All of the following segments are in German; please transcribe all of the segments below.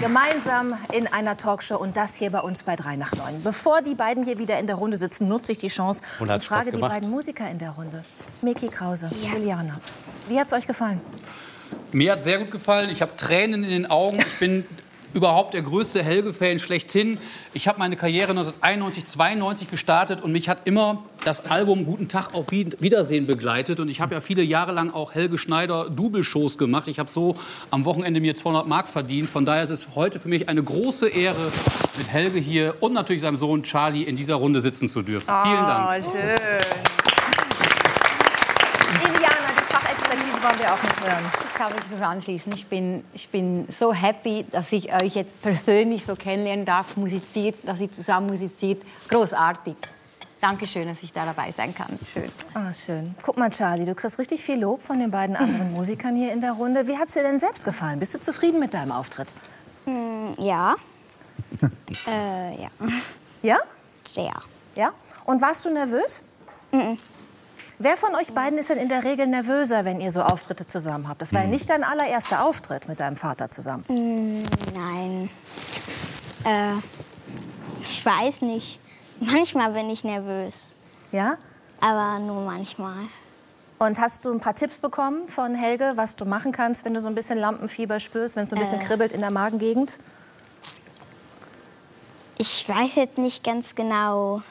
Gemeinsam in einer Talkshow und das hier bei uns bei 3 nach 9. Bevor die beiden hier wieder in der Runde sitzen, nutze ich die Chance und frage die beiden Musiker in der Runde. Miki Krause, ja. Juliana, wie hat es euch gefallen? Mir hat sehr gut gefallen. Ich habe Tränen in den Augen. Ich bin überhaupt der größte Helge-Fan schlechthin. Ich habe meine Karriere 1991, 92 gestartet und mich hat immer das Album Guten Tag auf Wiedersehen begleitet. Und ich habe ja viele Jahre lang auch Helge Schneider Double-Shows gemacht. Ich habe so am Wochenende mir 200 Mark verdient. Von daher ist es heute für mich eine große Ehre, mit Helge hier und natürlich seinem Sohn Charlie in dieser Runde sitzen zu dürfen. Oh, Vielen Dank. Schön. Wollen wir auch noch hören. Ich kann mich nur anschließen. Ich bin, ich bin so happy, dass ich euch jetzt persönlich so kennenlernen darf, musiziert, dass ihr zusammen musiziert. Großartig. Dankeschön, dass ich da dabei sein kann. Schön. Ah, schön. Guck mal, Charlie, du kriegst richtig viel Lob von den beiden anderen Musikern hier in der Runde. Wie hat es dir denn selbst gefallen? Bist du zufrieden mit deinem Auftritt? Mm, ja. äh, ja. Ja? Sehr. Ja? Und warst du nervös? Mm Wer von euch beiden ist denn in der Regel nervöser, wenn ihr so Auftritte zusammen habt? Das war ja hm. nicht dein allererster Auftritt mit deinem Vater zusammen. Mm, nein. Äh, ich weiß nicht. Manchmal bin ich nervös. Ja? Aber nur manchmal. Und hast du ein paar Tipps bekommen von Helge, was du machen kannst, wenn du so ein bisschen Lampenfieber spürst, wenn es so ein bisschen äh, kribbelt in der Magengegend? Ich weiß jetzt nicht ganz genau.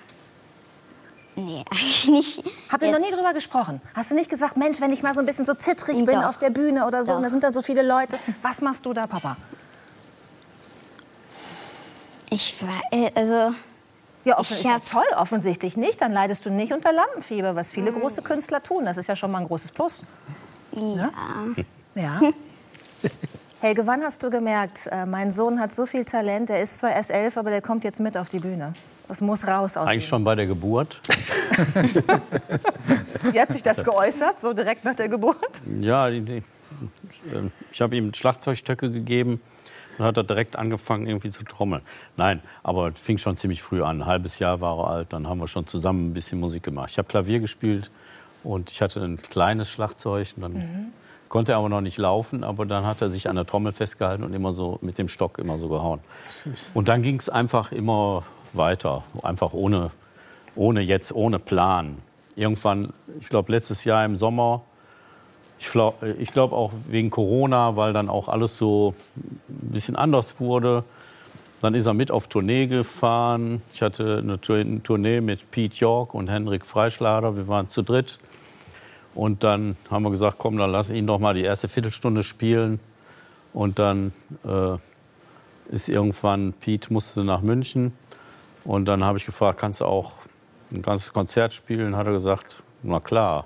Nee, eigentlich nicht. Habt ihr noch nie drüber gesprochen? Hast du nicht gesagt, Mensch, wenn ich mal so ein bisschen so zittrig Doch. bin auf der Bühne oder so, Doch. und da sind da so viele Leute, was machst du da, Papa? Ich war, äh, also... Ja, offen, ist ja toll, offensichtlich nicht. Dann leidest du nicht unter Lampenfieber, was viele mhm. große Künstler tun. Das ist ja schon mal ein großes Plus. Ja. Ja. Helge, wann hast du gemerkt, äh, mein Sohn hat so viel Talent, er ist zwar erst elf, aber der kommt jetzt mit auf die Bühne? Das muss raus aus Eigentlich ihm. schon bei der Geburt. Wie hat sich das geäußert, so direkt nach der Geburt? Ja, ich, ich habe ihm Schlagzeugstöcke gegeben und hat er direkt angefangen, irgendwie zu trommeln. Nein, aber fing schon ziemlich früh an. Ein halbes Jahr war er alt, dann haben wir schon zusammen ein bisschen Musik gemacht. Ich habe Klavier gespielt und ich hatte ein kleines Schlagzeug. Und dann mhm. konnte er aber noch nicht laufen, aber dann hat er sich an der Trommel festgehalten und immer so mit dem Stock immer so gehauen. Und dann ging es einfach immer weiter, einfach ohne, ohne jetzt, ohne Plan. Irgendwann, ich glaube letztes Jahr im Sommer, ich, glaube auch wegen Corona, weil dann auch alles so ein bisschen anders wurde. Dann ist er mit auf Tournee gefahren. Ich hatte eine Tournee mit Pete York und Henrik Freischlader. Wir waren zu dritt. Und dann haben wir gesagt, komm, dann lass ihn doch mal die erste Viertelstunde spielen. Und dann äh, ist irgendwann, Pete musste nach München. Und dann habe ich gefragt, kannst du auch ein ganzes Konzert spielen? Hat er gesagt, na klar.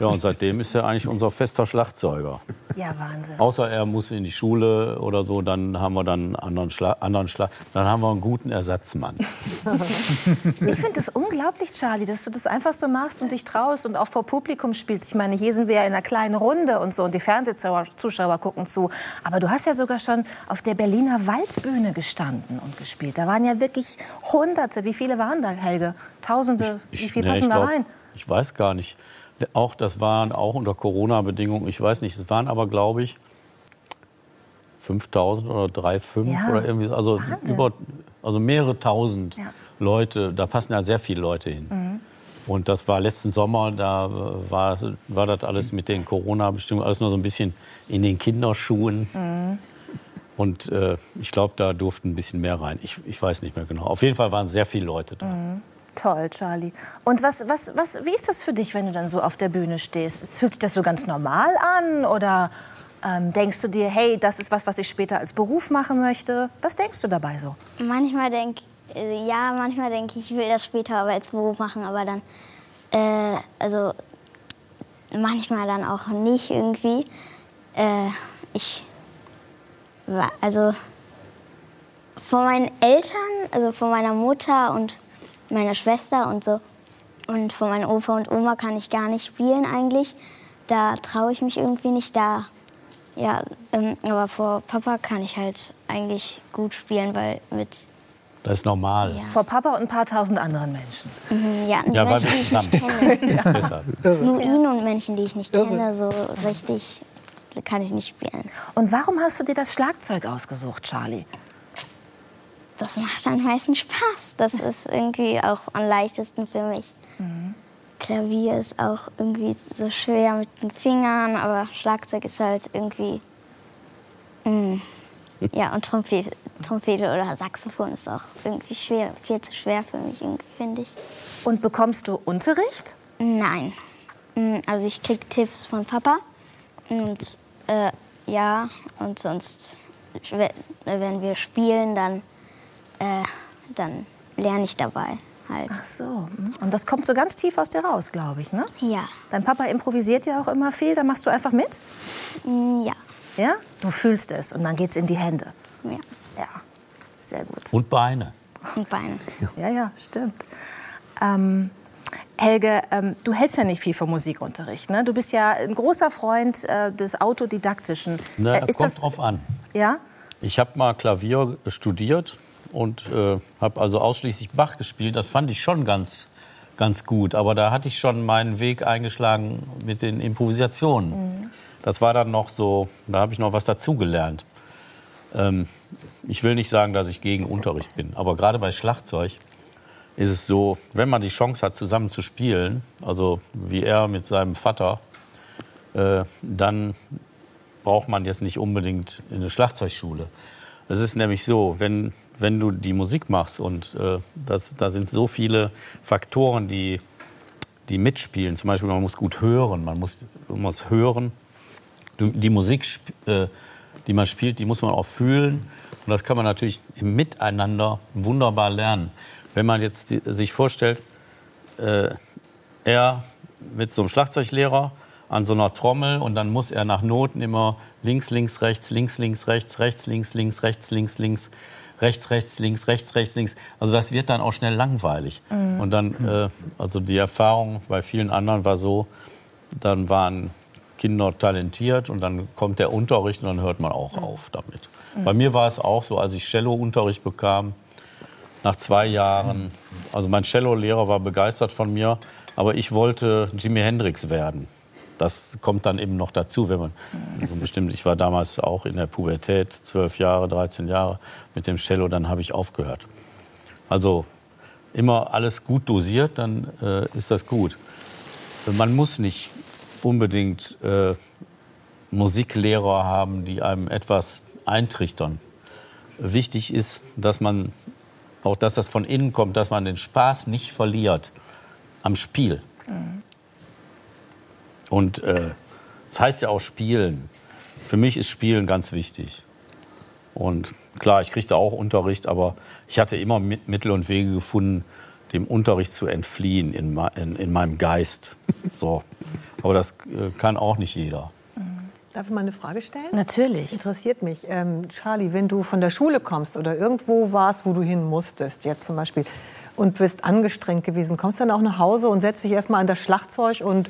Ja, und seitdem ist er eigentlich unser fester Schlagzeuger. Ja, Wahnsinn. Außer er muss in die Schule oder so, dann haben wir dann anderen Schlag, anderen Schlag, dann haben wir einen guten Ersatzmann. ich finde es unglaublich, Charlie, dass du das einfach so machst und dich traust und auch vor Publikum spielst. Ich meine, hier sind wir ja in einer kleinen Runde und so und die Fernsehzuschauer gucken zu. Aber du hast ja sogar schon auf der Berliner Waldbühne gestanden und gespielt. Da waren ja wirklich Hunderte. Wie viele waren da, Helge? Tausende? Ich, Wie viele passen nee, da rein? Ich weiß gar nicht. Auch das waren auch unter Corona-Bedingungen, ich weiß nicht, es waren aber, glaube ich, 5000 oder 3,5 ja. oder irgendwie, also, über, also mehrere tausend ja. Leute, da passen ja sehr viele Leute hin. Mhm. Und das war letzten Sommer, da war, war das alles mit den Corona-Bestimmungen, alles nur so ein bisschen in den Kinderschuhen. Mhm. Und äh, ich glaube, da durften ein bisschen mehr rein. Ich, ich weiß nicht mehr genau. Auf jeden Fall waren sehr viele Leute da. Mhm. Toll, Charlie. Und was, was, was, wie ist das für dich, wenn du dann so auf der Bühne stehst? Fühlt sich das so ganz normal an oder ähm, denkst du dir, hey, das ist was, was ich später als Beruf machen möchte? Was denkst du dabei so? Manchmal denke äh, ja, manchmal denke ich, ich will das später aber als Beruf machen, aber dann, äh, also manchmal dann auch nicht irgendwie. Äh, ich, also von meinen Eltern, also von meiner Mutter und meiner Schwester und so. Und von meinem Opa und Oma kann ich gar nicht spielen eigentlich. Da traue ich mich irgendwie nicht. Da, ja, ähm, aber vor Papa kann ich halt eigentlich gut spielen, weil mit das ist normal. Ja. Vor Papa und ein paar tausend anderen Menschen. Mhm, ja, ja weil wir zusammen. ja. Nur ihn und Menschen, die ich nicht kenne, so richtig kann ich nicht spielen. Und warum hast du dir das Schlagzeug ausgesucht, Charlie? Das macht am meisten Spaß. Das ist irgendwie auch am leichtesten für mich. Mhm. Klavier ist auch irgendwie so schwer mit den Fingern, aber Schlagzeug ist halt irgendwie. Mh. Mm, ja, und Trompete, Trompete oder Saxophon ist auch irgendwie schwer, viel zu schwer für mich, finde ich. Und bekommst du Unterricht? Nein. Mm, also ich krieg Tipps von Papa. Und äh, ja, und sonst, wenn wir spielen, dann äh, dann lerne ich dabei halt. Ach so. Hm. Und das kommt so ganz tief aus dir raus, glaube ich, ne? Ja. Dein Papa improvisiert ja auch immer viel, da machst du einfach mit? Mm, ja. Ja? Du fühlst es und dann geht's in die Hände. Ja. Ja, sehr gut. Und Beine. Und Beine. Ja, ja, stimmt. Ähm, Helge, ähm, du hältst ja nicht viel vom Musikunterricht. Ne? Du bist ja ein großer Freund äh, des Autodidaktischen. Na, äh, kommt das... drauf an. Ja? Ich habe mal Klavier studiert und äh, habe also ausschließlich Bach gespielt. Das fand ich schon ganz, ganz gut. Aber da hatte ich schon meinen Weg eingeschlagen mit den Improvisationen. Mhm. Das war dann noch so, da habe ich noch was dazugelernt. Ähm, ich will nicht sagen, dass ich gegen Unterricht bin, aber gerade bei Schlagzeug ist es so, wenn man die Chance hat, zusammen zu spielen, also wie er mit seinem Vater, äh, dann braucht man jetzt nicht unbedingt eine Schlagzeugschule. Es ist nämlich so, wenn, wenn du die Musik machst und äh, das, da sind so viele Faktoren, die, die mitspielen. Zum Beispiel, man muss gut hören, man muss, man muss hören. Die Musik, äh, die man spielt, die muss man auch fühlen. Und das kann man natürlich im Miteinander wunderbar lernen. Wenn man jetzt sich vorstellt, äh, er mit so einem Schlagzeuglehrer an so einer Trommel und dann muss er nach Noten immer links, links, rechts, links, links, rechts, rechts, links, links, rechts, links, links, rechts, rechts, links, rechts, rechts, links. Also das wird dann auch schnell langweilig. Mhm. Und dann, äh, also die Erfahrung bei vielen anderen war so, dann waren Kinder talentiert und dann kommt der Unterricht und dann hört man auch mhm. auf damit. Mhm. Bei mir war es auch so, als ich Cello-Unterricht bekam, nach zwei Jahren, also mein Cello-Lehrer war begeistert von mir, aber ich wollte Jimi Hendrix werden. Das kommt dann eben noch dazu, wenn man so bestimmt. Ich war damals auch in der Pubertät, zwölf Jahre, 13 Jahre mit dem Cello, dann habe ich aufgehört. Also immer alles gut dosiert, dann äh, ist das gut. Man muss nicht unbedingt äh, Musiklehrer haben, die einem etwas eintrichtern. Wichtig ist, dass man auch, dass das von innen kommt, dass man den Spaß nicht verliert am Spiel. Mhm. Und äh, das heißt ja auch Spielen. Für mich ist Spielen ganz wichtig. Und klar, ich kriegte auch Unterricht, aber ich hatte immer Mittel und Wege gefunden, dem Unterricht zu entfliehen in, in, in meinem Geist. So. Aber das äh, kann auch nicht jeder. Darf ich mal eine Frage stellen? Natürlich. Interessiert mich. Ähm, Charlie, wenn du von der Schule kommst oder irgendwo warst, wo du hin musstest, jetzt zum Beispiel, und bist angestrengt gewesen, kommst du dann auch nach Hause und setzt dich erstmal an das Schlagzeug und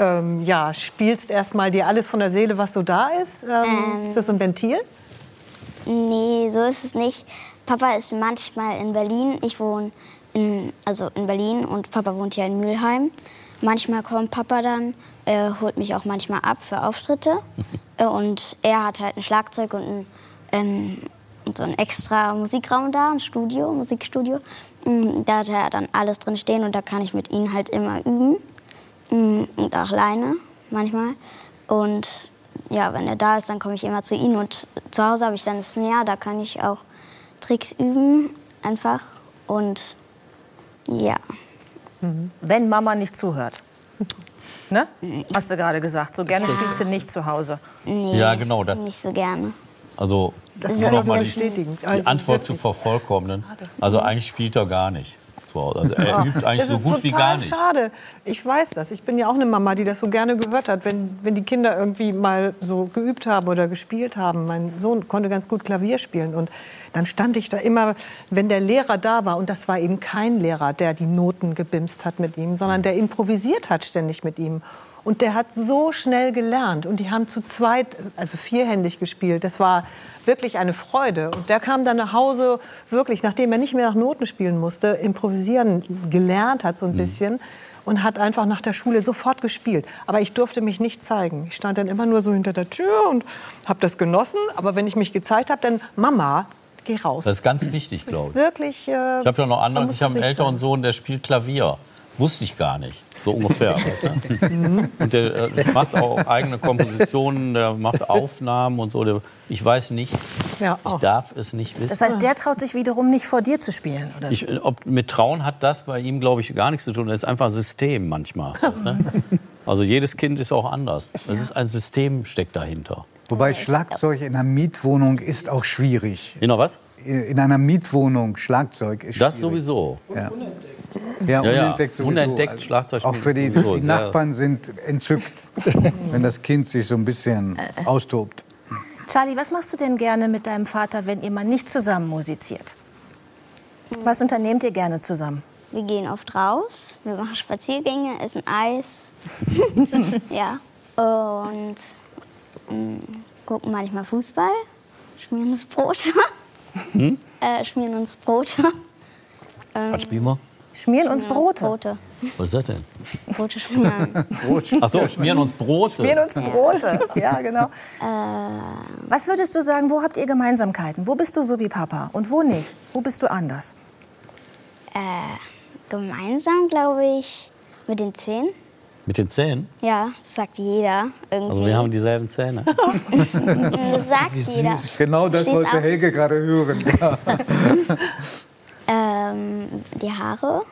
ähm, ja, spielst erstmal dir alles von der Seele, was so da ist? Ähm, ähm, ist das so ein Ventil? Nee, so ist es nicht. Papa ist manchmal in Berlin. Ich wohne in, also in Berlin und Papa wohnt ja in Mülheim. Manchmal kommt Papa dann, äh, holt mich auch manchmal ab für Auftritte. äh, und er hat halt ein Schlagzeug und, ein, ähm, und so ein extra Musikraum da, ein Studio, Musikstudio. Mm, da hat er dann alles drin stehen und da kann ich mit ihm halt immer üben. Mm, und auch alleine manchmal. Und ja, wenn er da ist, dann komme ich immer zu ihm. Und zu Hause habe ich dann das Snare, da kann ich auch Tricks üben, einfach. Und ja. Mhm. Wenn Mama nicht zuhört. Ne? Hast du gerade gesagt. So gerne ja. spielst du nicht zu Hause. Nee, ja, genau. Das, nicht so gerne. Also, das ist noch mal die, die also Antwort zu vervollkommnen. Also eigentlich spielt er gar nicht zu Hause. Also er übt eigentlich so gut wie gar nicht. schade. Ich weiß das. Ich bin ja auch eine Mama, die das so gerne gehört hat, wenn, wenn die Kinder irgendwie mal so geübt haben oder gespielt haben. Mein Sohn konnte ganz gut Klavier spielen und dann stand ich da immer, wenn der Lehrer da war, und das war eben kein Lehrer, der die Noten gebimst hat mit ihm, sondern der improvisiert hat ständig mit ihm. Und der hat so schnell gelernt. Und die haben zu zweit, also vierhändig gespielt. Das war wirklich eine Freude. Und der kam dann nach Hause, wirklich, nachdem er nicht mehr nach Noten spielen musste, improvisieren gelernt hat so ein mhm. bisschen. Und hat einfach nach der Schule sofort gespielt. Aber ich durfte mich nicht zeigen. Ich stand dann immer nur so hinter der Tür und habe das genossen. Aber wenn ich mich gezeigt habe, dann Mama, geh raus. Das ist ganz wichtig, glaube ich. Wirklich. Äh, ich habe ja noch andere. Ich habe einen älteren sein. Sohn, der spielt Klavier. Wusste ich gar nicht. So ungefähr. weißt du? Und der äh, macht auch eigene Kompositionen, der macht Aufnahmen und so. Der, ich weiß nichts. Ja, ich darf es nicht wissen. Das heißt, der traut sich wiederum nicht vor dir zu spielen, oder? Ich, ob, mit Trauen hat das bei ihm, glaube ich, gar nichts zu tun. Das ist einfach ein System manchmal. Weißt du? Also jedes Kind ist auch anders. Es ist ein System steckt dahinter. Wobei Schlagzeug in einer Mietwohnung ist auch schwierig. In einer was? In einer Mietwohnung Schlagzeug ist schwierig. Das sowieso. Ja. Ja, ja, unentdeckt sowieso. Unentdeckt Schlagzeug Auch für die, die Nachbarn sind entzückt, wenn das Kind sich so ein bisschen austobt. Charlie, was machst du denn gerne mit deinem Vater, wenn ihr mal nicht zusammen musiziert? Was unternehmt ihr gerne zusammen? Wir gehen oft raus, wir machen Spaziergänge, essen Eis. ja. Und mh, mm, gucken manchmal Fußball, schmieren uns Brote. Hm? äh, schmieren uns Brote. Was spielen wir? Schmieren uns Brote. Brote. Was ist das denn? Brote schmieren. Ach so, schmieren uns Brote. Schmieren uns Brote, ja, genau. Äh, Was würdest du sagen, wo habt ihr Gemeinsamkeiten? Wo bist du so wie Papa und wo nicht? Wo bist du anders? Äh, gemeinsam, glaube ich, mit den Zähnen. Mit den Zähnen? Ja, das sagt jeder irgendwie. Also wir haben dieselben Zähne. das sagt jeder. Genau das Schließ wollte Helge gerade hören. ähm, die Haare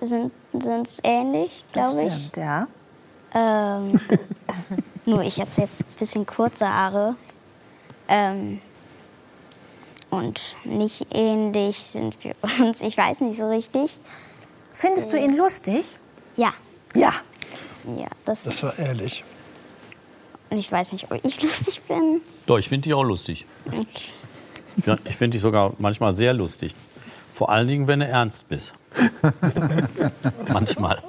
sind, sind ähnlich, glaube ich. Stimmt, ja. Ähm, nur ich habe jetzt ein bisschen kurze Haare. Ähm, und nicht ähnlich sind wir uns. Ich weiß nicht so richtig. Findest du ihn lustig? Ja. Ja. Ja, das, Das war ehrlich. Und ich weiß nicht, ob ich lustig bin. Doch, ich finde dich auch lustig. Okay. Ja, Ich finde dich sogar manchmal sehr lustig. Vor allen Dingen, wenn du ernst bist. manchmal.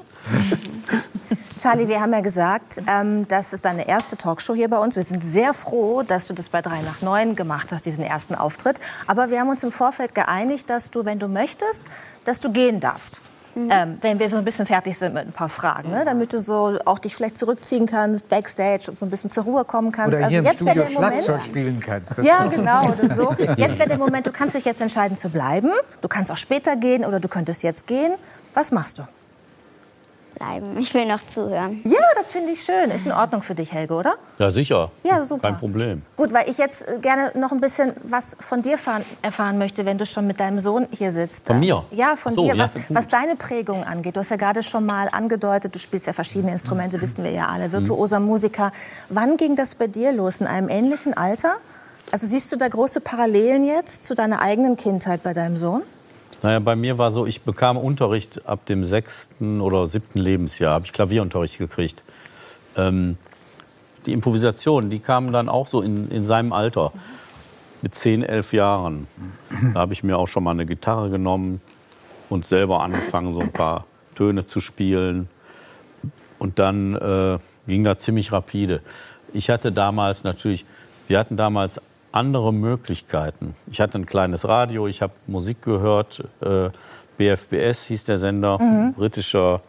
Charlie, wir haben ja gesagt, ähm, das ist deine erste Talkshow hier bei uns. Wir sind sehr froh, dass du das bei 3 nach 9 gemacht hast, diesen ersten Auftritt. Aber wir haben uns im Vorfeld geeinigt, dass du, wenn du möchtest, dass du gehen darfst. Ähm, wenn wir so ein bisschen fertig sind mit ein paar Fragen, ne? damit du so auch dich vielleicht zurückziehen kannst, backstage und so ein bisschen zur Ruhe kommen kannst. Oder hier im jetzt wäre Studio der Moment. Schlagzeug spielen kannst. Ja, genau, oder so. Jetzt wäre der Moment, du kannst dich jetzt entscheiden zu bleiben. Du kannst auch später gehen oder du könntest jetzt gehen. Was machst du? Bleiben. Ich will noch zuhören. Ja, das finde ich schön. Ist in Ordnung für dich, Helge, oder? Ja, sicher. Ja, super. Kein Problem. Gut, weil ich jetzt äh, gerne noch ein bisschen was von dir fahren, erfahren möchte, wenn du schon mit deinem Sohn hier sitzt. Von mir? Ja, von so, dir, ja, was, gut. was deine Prägung angeht. Du hast ja gerade schon mal angedeutet, du spielst ja verschiedene Instrumente, wissen wir ja alle, virtuoser Musiker. Wann ging das bei dir los? In einem ähnlichen Alter? Also siehst du da große Parallelen jetzt zu deiner eigenen Kindheit bei deinem Sohn? Naja, bei mir war so, ich bekam Unterricht ab dem sechsten oder siebten Lebensjahr, habe ich Klavierunterricht gekriegt. Ähm, die Improvisationen, die kamen dann auch so in, in seinem Alter, mit zehn, elf Jahren. Da habe ich mir auch schon mal eine Gitarre genommen und selber angefangen, so ein paar Töne zu spielen. Und dann äh, ging das ziemlich rapide. Ich hatte damals natürlich, wir hatten damals andere Möglichkeiten. Ich hatte ein kleines Radio, ich habe Musik gehört. Äh, BFBS hieß der Sender, britischer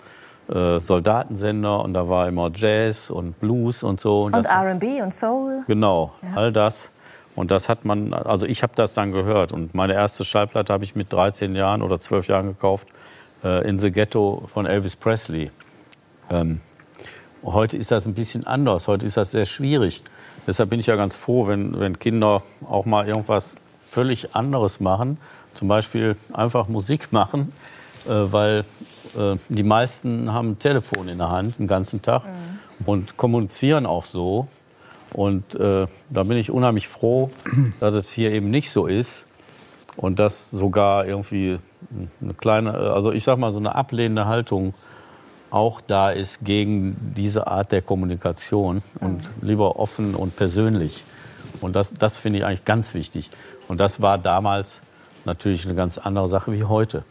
äh, Soldatensender. Und da war immer Jazz und Blues und so. Und das- R&B und Soul? Genau, all das. Und das hat man, also ich habe das dann gehört. Und meine erste Schallplatte habe ich mit 13 Jahren oder 12 Jahren gekauft, äh, In the Ghetto von Elvis Presley. Ähm, heute ist das ein bisschen anders, heute ist das sehr schwierig. Deshalb bin ich ja ganz froh, wenn, wenn Kinder auch mal irgendwas völlig anderes machen. Zum Beispiel einfach Musik machen, äh, weil äh, die meisten haben ein Telefon in der Hand den ganzen Tag und kommunizieren auch so. Und äh, da bin ich unheimlich froh, dass es hier eben nicht so ist. Und dass sogar irgendwie eine kleine, also ich sag mal, so eine ablehnende Haltung auch da ist gegen diese Art der Kommunikation und lieber offen und persönlich. Und das, das finde ich eigentlich ganz wichtig. Und das war damals natürlich eine ganz andere Sache wie heute.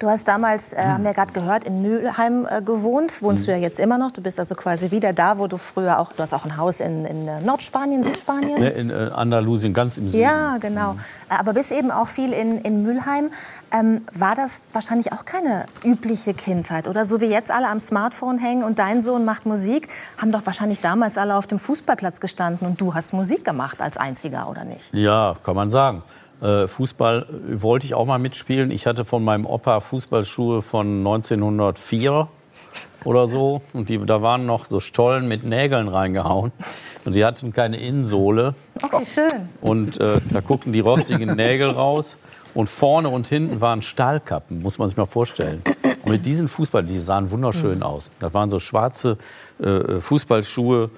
Du hast damals, äh, haben wir gerade gehört, in Mülheim äh, gewohnt. Wohnst du ja jetzt immer noch. Du bist also quasi wieder da, wo du früher auch, du hast auch ein Haus in, in äh, Nordspanien, Südspanien. Ne, In äh, Andalusien, ganz im Süden. Ja, genau. Äh, Aber bist eben auch viel in, in Mülheim. Ähm, war das wahrscheinlich auch keine übliche Kindheit? Oder so wie jetzt alle am Smartphone hängen und dein Sohn macht Musik, haben doch wahrscheinlich damals alle auf dem Fußballplatz gestanden und du hast Musik gemacht als Einziger, oder nicht? Ja, kann man sagen. Äh, Fußball wollte ich auch mal mitspielen. Ich hatte von meinem Opa Fußballschuhe von 1904 oder so. Und die, da waren noch so Stollen mit Nägeln reingehauen. Und die hatten keine Innensohle. Okay, schön. Und äh, da guckten die rostigen Nägel raus. Und vorne und hinten waren Stahlkappen, muss man sich mal vorstellen. Und mit diesen Fußball, die sahen wunderschön aus. Das waren so schwarze äh, Fußballschuhe.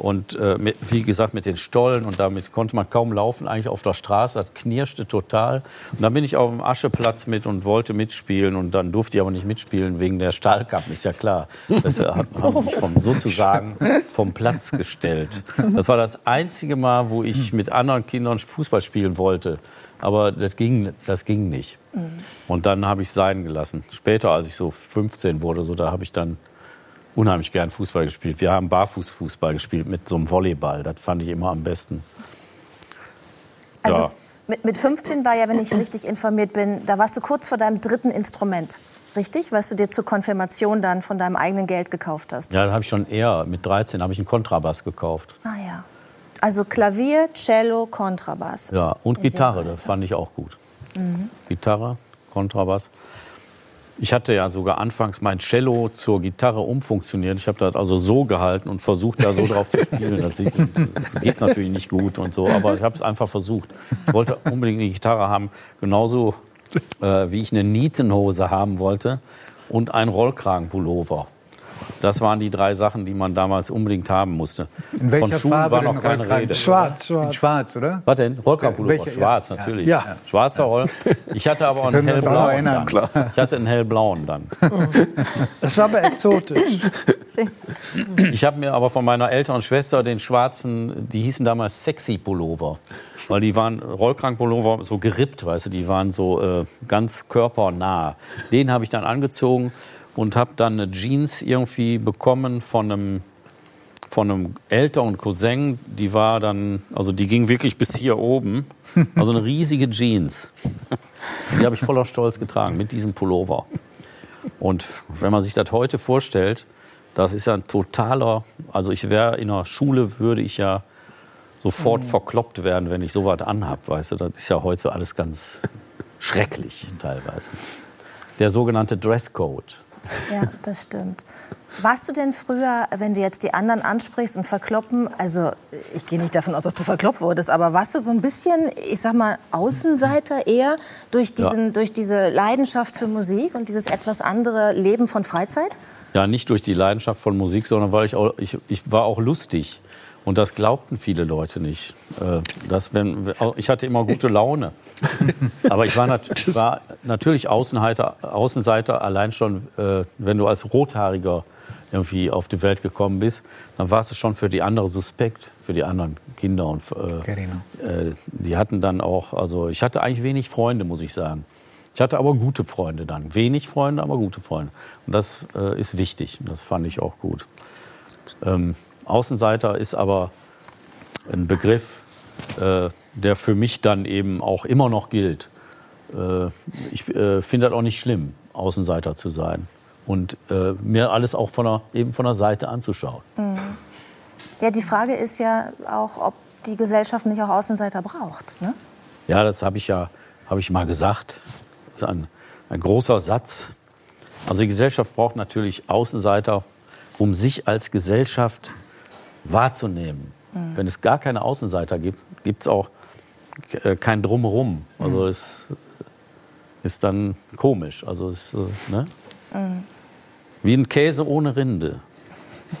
Und äh, mit, wie gesagt, mit den Stollen und damit konnte man kaum laufen, eigentlich auf der Straße, das knirschte total. Und dann bin ich auf dem Ascheplatz mit und wollte mitspielen und dann durfte ich aber nicht mitspielen wegen der Stahlkappen, ist ja klar. Das äh, hat- haben sie mich vom, sozusagen vom Platz gestellt. Das war das einzige Mal, wo ich mit anderen Kindern Fußball spielen wollte. Aber das ging, das ging nicht. Und dann habe ich sein gelassen. Später, als ich so 15 wurde, so, da habe ich dann unheimlich gern Fußball gespielt. Wir haben Barfußfußball gespielt mit so einem Volleyball. Das fand ich immer am besten. Also Ja. mit, mit 15 war ja, wenn ich richtig informiert bin, da warst du kurz vor deinem dritten Instrument. Richtig? Was du dir zur Konfirmation dann von deinem eigenen Geld gekauft hast. Ja, das habe ich schon eher. Mit 13 habe ich einen Kontrabass gekauft. Ah ja. Also Klavier, Cello, Kontrabass. Ja, und Gitarre, das fand ich auch gut. Mhm. Gitarre, Kontrabass. Ich hatte ja sogar anfangs mein Cello zur Gitarre umfunktioniert. Ich habe das also so gehalten und versucht, da so drauf zu spielen. Das, sieht, das geht natürlich nicht gut und so, aber ich habe es einfach versucht. Ich wollte unbedingt eine Gitarre haben, genauso äh, wie ich eine Nietenhose haben wollte und einen Rollkragenpullover. Das waren die drei Sachen, die man damals unbedingt haben musste. In welcher Von Schuhen Farbe war noch keine Rede. Schwarz, schwarz. In schwarz, oder? Was denn? Rollkragenpullover? Schwarz, Ja. natürlich. Ja. Schwarzer Roll. Ich hatte aber auch einen hellblauen erinnern. dann. Ich hatte einen hellblauen dann. Das war aber exotisch. Ich habe mir aber von meiner älteren Schwester den schwarzen, die hießen damals Sexy Pullover. Weil die waren Rollkragenpullover so gerippt, weißt du, die waren so äh, ganz körpernah. Den habe ich dann angezogen und habe dann eine Jeans irgendwie bekommen von einem von einem älteren Cousin, die war dann, also die ging wirklich bis hier oben, also eine riesige Jeans. Die habe ich voller Stolz getragen mit diesem Pullover. Und wenn man sich das heute vorstellt, das ist ja ein totaler, also ich wäre in der Schule, würde ich ja sofort verkloppt werden, wenn ich sowas anhab, weißt du, das ist ja heute alles ganz schrecklich teilweise. Der sogenannte Dresscode. Ja, das stimmt. Warst du denn früher, wenn du jetzt die anderen ansprichst und verkloppen, also ich gehe nicht davon aus, dass du verkloppt wurdest, aber warst du so ein bisschen, ich sag mal, Außenseiter eher durch, diesen, durch diese Leidenschaft für Musik und dieses etwas andere Leben von Freizeit? Ja, nicht durch die Leidenschaft von Musik, sondern weil ich auch, ich, ich war auch lustig. Und das glaubten viele Leute nicht. Äh, Dass wenn, ich hatte immer gute Laune. Aber ich war, nat ich war natürlich Außenseiter, Außenseiter allein schon, äh, wenn du als Rothaariger irgendwie auf die Welt gekommen bist, dann warst du schon für die andere suspekt, für die anderen Kinder. Und, äh, äh, die hatten dann auch, also ich hatte eigentlich wenig Freunde, muss ich sagen. Ich hatte aber gute Freunde dann. Wenig Freunde, aber gute Freunde. Und das äh, ist wichtig. Das fand ich auch gut. Ähm, Außenseiter ist aber ein Begriff, äh, der für mich dann eben auch immer noch gilt. Äh, ich äh, finde das auch nicht schlimm, Außenseiter zu sein und äh, mir alles auch von der, eben von der Seite anzuschauen. Ja, die Frage ist ja auch, ob die Gesellschaft nicht auch Außenseiter braucht. Ne? Ja, das habe ich ja habe ich mal gesagt. Das ist ein, ein großer Satz. Also die Gesellschaft braucht natürlich Außenseiter, um sich als Gesellschaft wahrzunehmen. Wenn es gar keine Außenseiter gibt, gibt es auch äh, kein Drumherum. Also es ist dann komisch. Also es, äh, ne? Wie ein Käse ohne Rinde.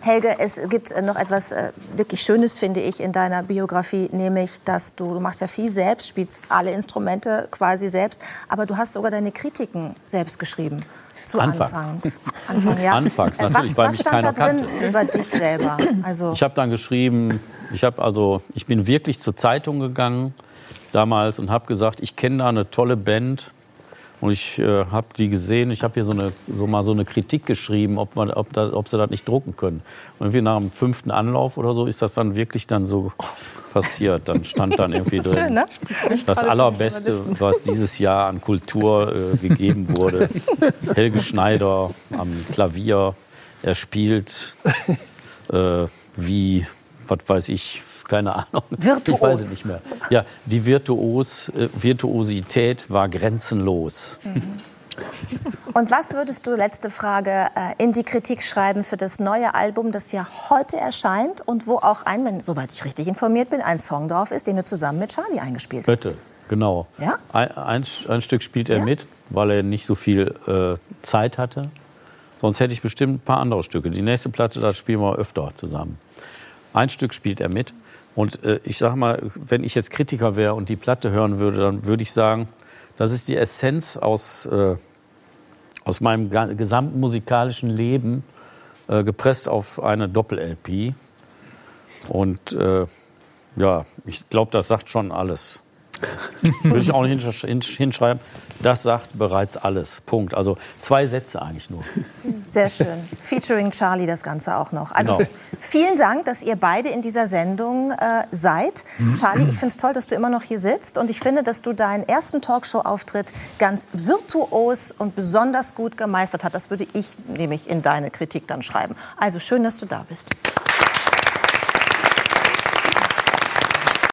Helge, es gibt äh, noch etwas wirklich Schönes, finde ich, in deiner Biografie, nämlich, dass du, du machst ja viel selbst, spielst alle Instrumente quasi selbst, aber du hast sogar deine Kritiken selbst geschrieben. Zu Anfangs. Anfangs. Anfang, ja. Anfangs, natürlich, was, weil was mich keiner kannte. über dich selber? Also, Ich habe dann geschrieben, ich habe also, ich bin wirklich zur Zeitung gegangen damals und habe gesagt, ich kenne da eine tolle Band und ich äh, habe die gesehen. Ich habe hier so eine so mal so eine Kritik geschrieben, ob man, ob, da, ob sie das nicht drucken können. Und irgendwie nach dem fünften Anlauf oder so ist das dann wirklich dann so passiert. Dann stand dann irgendwie drin. ne? Das allerbeste, was dieses Jahr an Kultur äh, gegeben wurde. Helge Schneider am Klavier. Er spielt äh, wie, was weiß ich, keine Ahnung. Virtuos. Ich weiß es nicht mehr. Ja, die Virtuos, äh, Virtuosität war grenzenlos. Und was würdest du, letzte Frage, äh, in die Kritik schreiben für das neue Album, das ja heute erscheint und wo auch ein, wenn, soweit ich richtig informiert bin, ein Song drauf ist, den du zusammen mit Charlie eingespielt hast? Bitte, genau. Ja? Ein, ein, ein Stück spielt er Ja? mit, weil er nicht so viel äh, Zeit hatte. Sonst hätte ich bestimmt ein paar andere Stücke. Die nächste Platte, da spielen wir öfter zusammen. Ein Stück spielt er mit. Und äh, ich sage mal, wenn ich jetzt Kritiker wäre und die Platte hören würde, dann würde ich sagen, das ist die Essenz aus, äh, aus meinem gesamten musikalischen Leben, äh, gepresst auf eine Doppel-LP. Und äh, ja, ich glaube, das sagt schon alles. Würde ich auch nicht hinsch- hinsch- hinschreiben. Das sagt bereits alles. Punkt. Also zwei Sätze eigentlich nur. Sehr schön. Featuring Charlie das Ganze auch noch. Also Genau. vielen Dank, dass ihr beide in dieser Sendung äh, seid. Charlie, ich finde es toll, dass du immer noch hier sitzt. Und ich finde, dass du deinen ersten Talkshow-Auftritt ganz virtuos und besonders gut gemeistert hast. Das würde ich nämlich in deine Kritik dann schreiben. Also schön, dass du da bist.